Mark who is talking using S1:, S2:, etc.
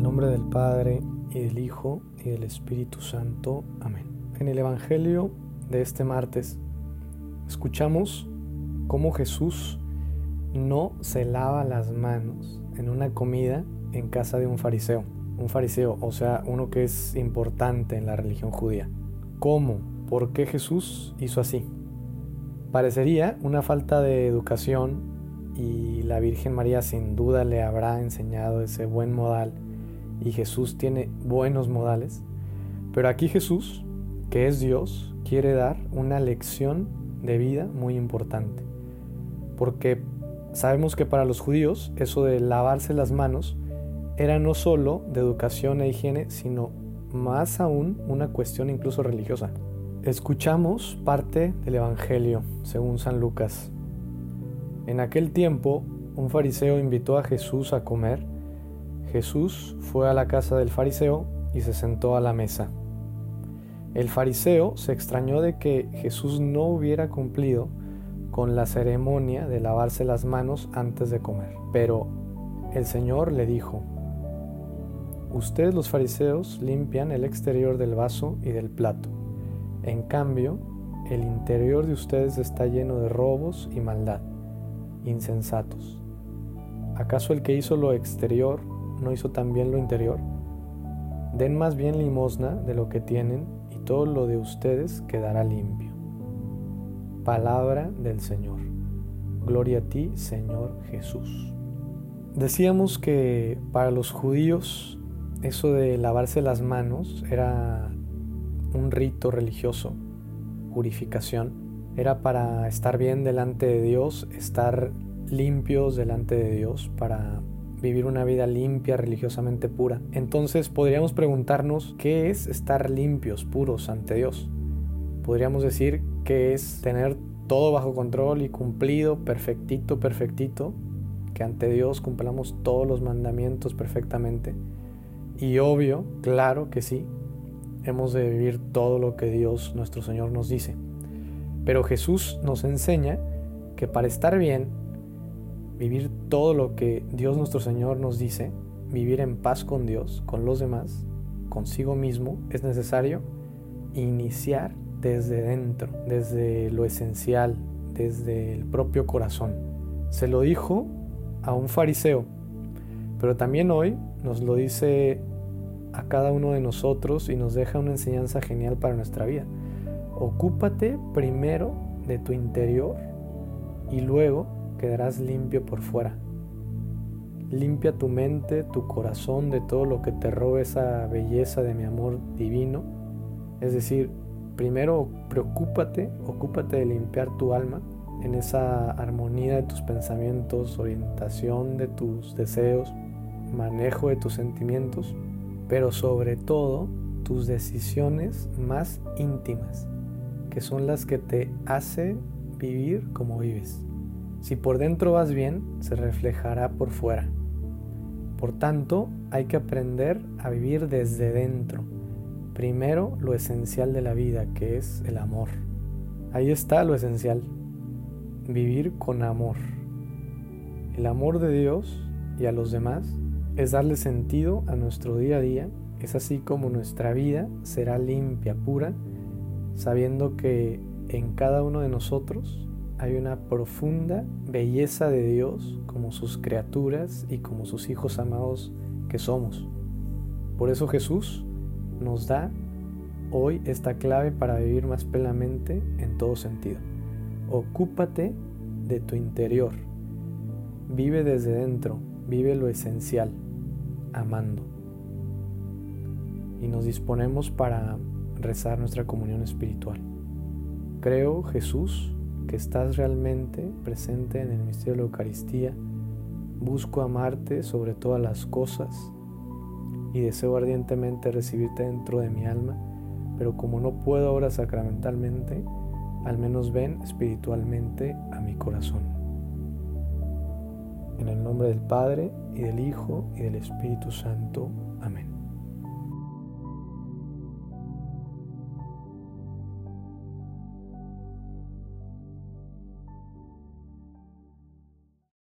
S1: el nombre del Padre, y del Hijo, y del Espíritu Santo. Amén. En el Evangelio de este martes, escuchamos cómo Jesús no se lava las manos en una comida en casa de un fariseo. Un fariseo, o sea, uno que es importante en la religión judía. ¿Cómo? ¿Por qué Jesús hizo así? Parecería una falta de educación y la Virgen María sin duda le habrá enseñado ese buen modal y Jesús tiene buenos modales, pero aquí Jesús, que es Dios, quiere dar una lección de vida muy importante, porque sabemos que para los judíos eso de lavarse las manos era no solo de educación e higiene, sino más aún una cuestión incluso religiosa. Escuchamos parte del Evangelio según San Lucas. En aquel tiempo, un fariseo invitó a Jesús a comer Jesús fue a la casa del fariseo y se sentó a la mesa. El fariseo se extrañó de que Jesús no hubiera cumplido con la ceremonia de lavarse las manos antes de comer. Pero el Señor le dijo, Ustedes los fariseos limpian el exterior del vaso y del plato. En cambio, el interior de ustedes está lleno de robos y maldad. Insensatos. ¿Acaso el que hizo lo exterior no hizo también lo interior? Den más bien limosna de lo que tienen y todo lo de ustedes quedará limpio. Palabra del Señor. Gloria a ti, Señor Jesús. Decíamos que para los judíos eso de lavarse las manos era un rito religioso, purificación. Era para estar bien delante de Dios, estar limpios delante de Dios, para vivir una vida limpia, religiosamente pura. Entonces podríamos preguntarnos qué es estar limpios, puros ante Dios. Podríamos decir que es tener todo bajo control y cumplido, perfectito, perfectito, que ante Dios cumplamos todos los mandamientos perfectamente. Y obvio, claro que sí, hemos de vivir todo lo que Dios nuestro Señor nos dice. Pero Jesús nos enseña que para estar bien vivir todo lo que Dios nuestro Señor nos dice, vivir en paz con Dios, con los demás, consigo mismo, es necesario iniciar desde dentro, desde lo esencial, desde el propio corazón. Se lo dijo a un fariseo, pero también hoy nos lo dice a cada uno de nosotros y nos deja una enseñanza genial para nuestra vida. Ocúpate primero de tu interior y luego quedarás limpio por fuera. Limpia tu mente, tu corazón de todo lo que te robe esa belleza de mi amor divino. Es decir, primero preocúpate, ocúpate de limpiar tu alma en esa armonía de tus pensamientos, orientación de tus deseos, manejo de tus sentimientos, pero sobre todo tus decisiones más íntimas, que son las que te hacen vivir como vives. Si por dentro vas bien, se reflejará por fuera. Por tanto, hay que aprender a vivir desde dentro. Primero, lo esencial de la vida, que es el amor. Ahí está lo esencial. Vivir con amor. El amor de Dios y a los demás es darle sentido a nuestro día a día. Es así como nuestra vida será limpia, pura, sabiendo que en cada uno de nosotros hay una profunda belleza de Dios como sus criaturas y como sus hijos amados que somos. Por eso Jesús nos da hoy esta clave para vivir más plenamente en todo sentido. Ocúpate de tu interior. Vive desde dentro, vive lo esencial, amando. Y nos disponemos para rezar nuestra comunión espiritual. Creo, Jesús, que estás realmente presente en el misterio de la Eucaristía. Busco amarte sobre todas las cosas y deseo ardientemente recibirte dentro de mi alma, pero como no puedo ahora sacramentalmente, al menos ven espiritualmente a mi corazón. En el nombre del Padre, y del Hijo, y del Espíritu Santo.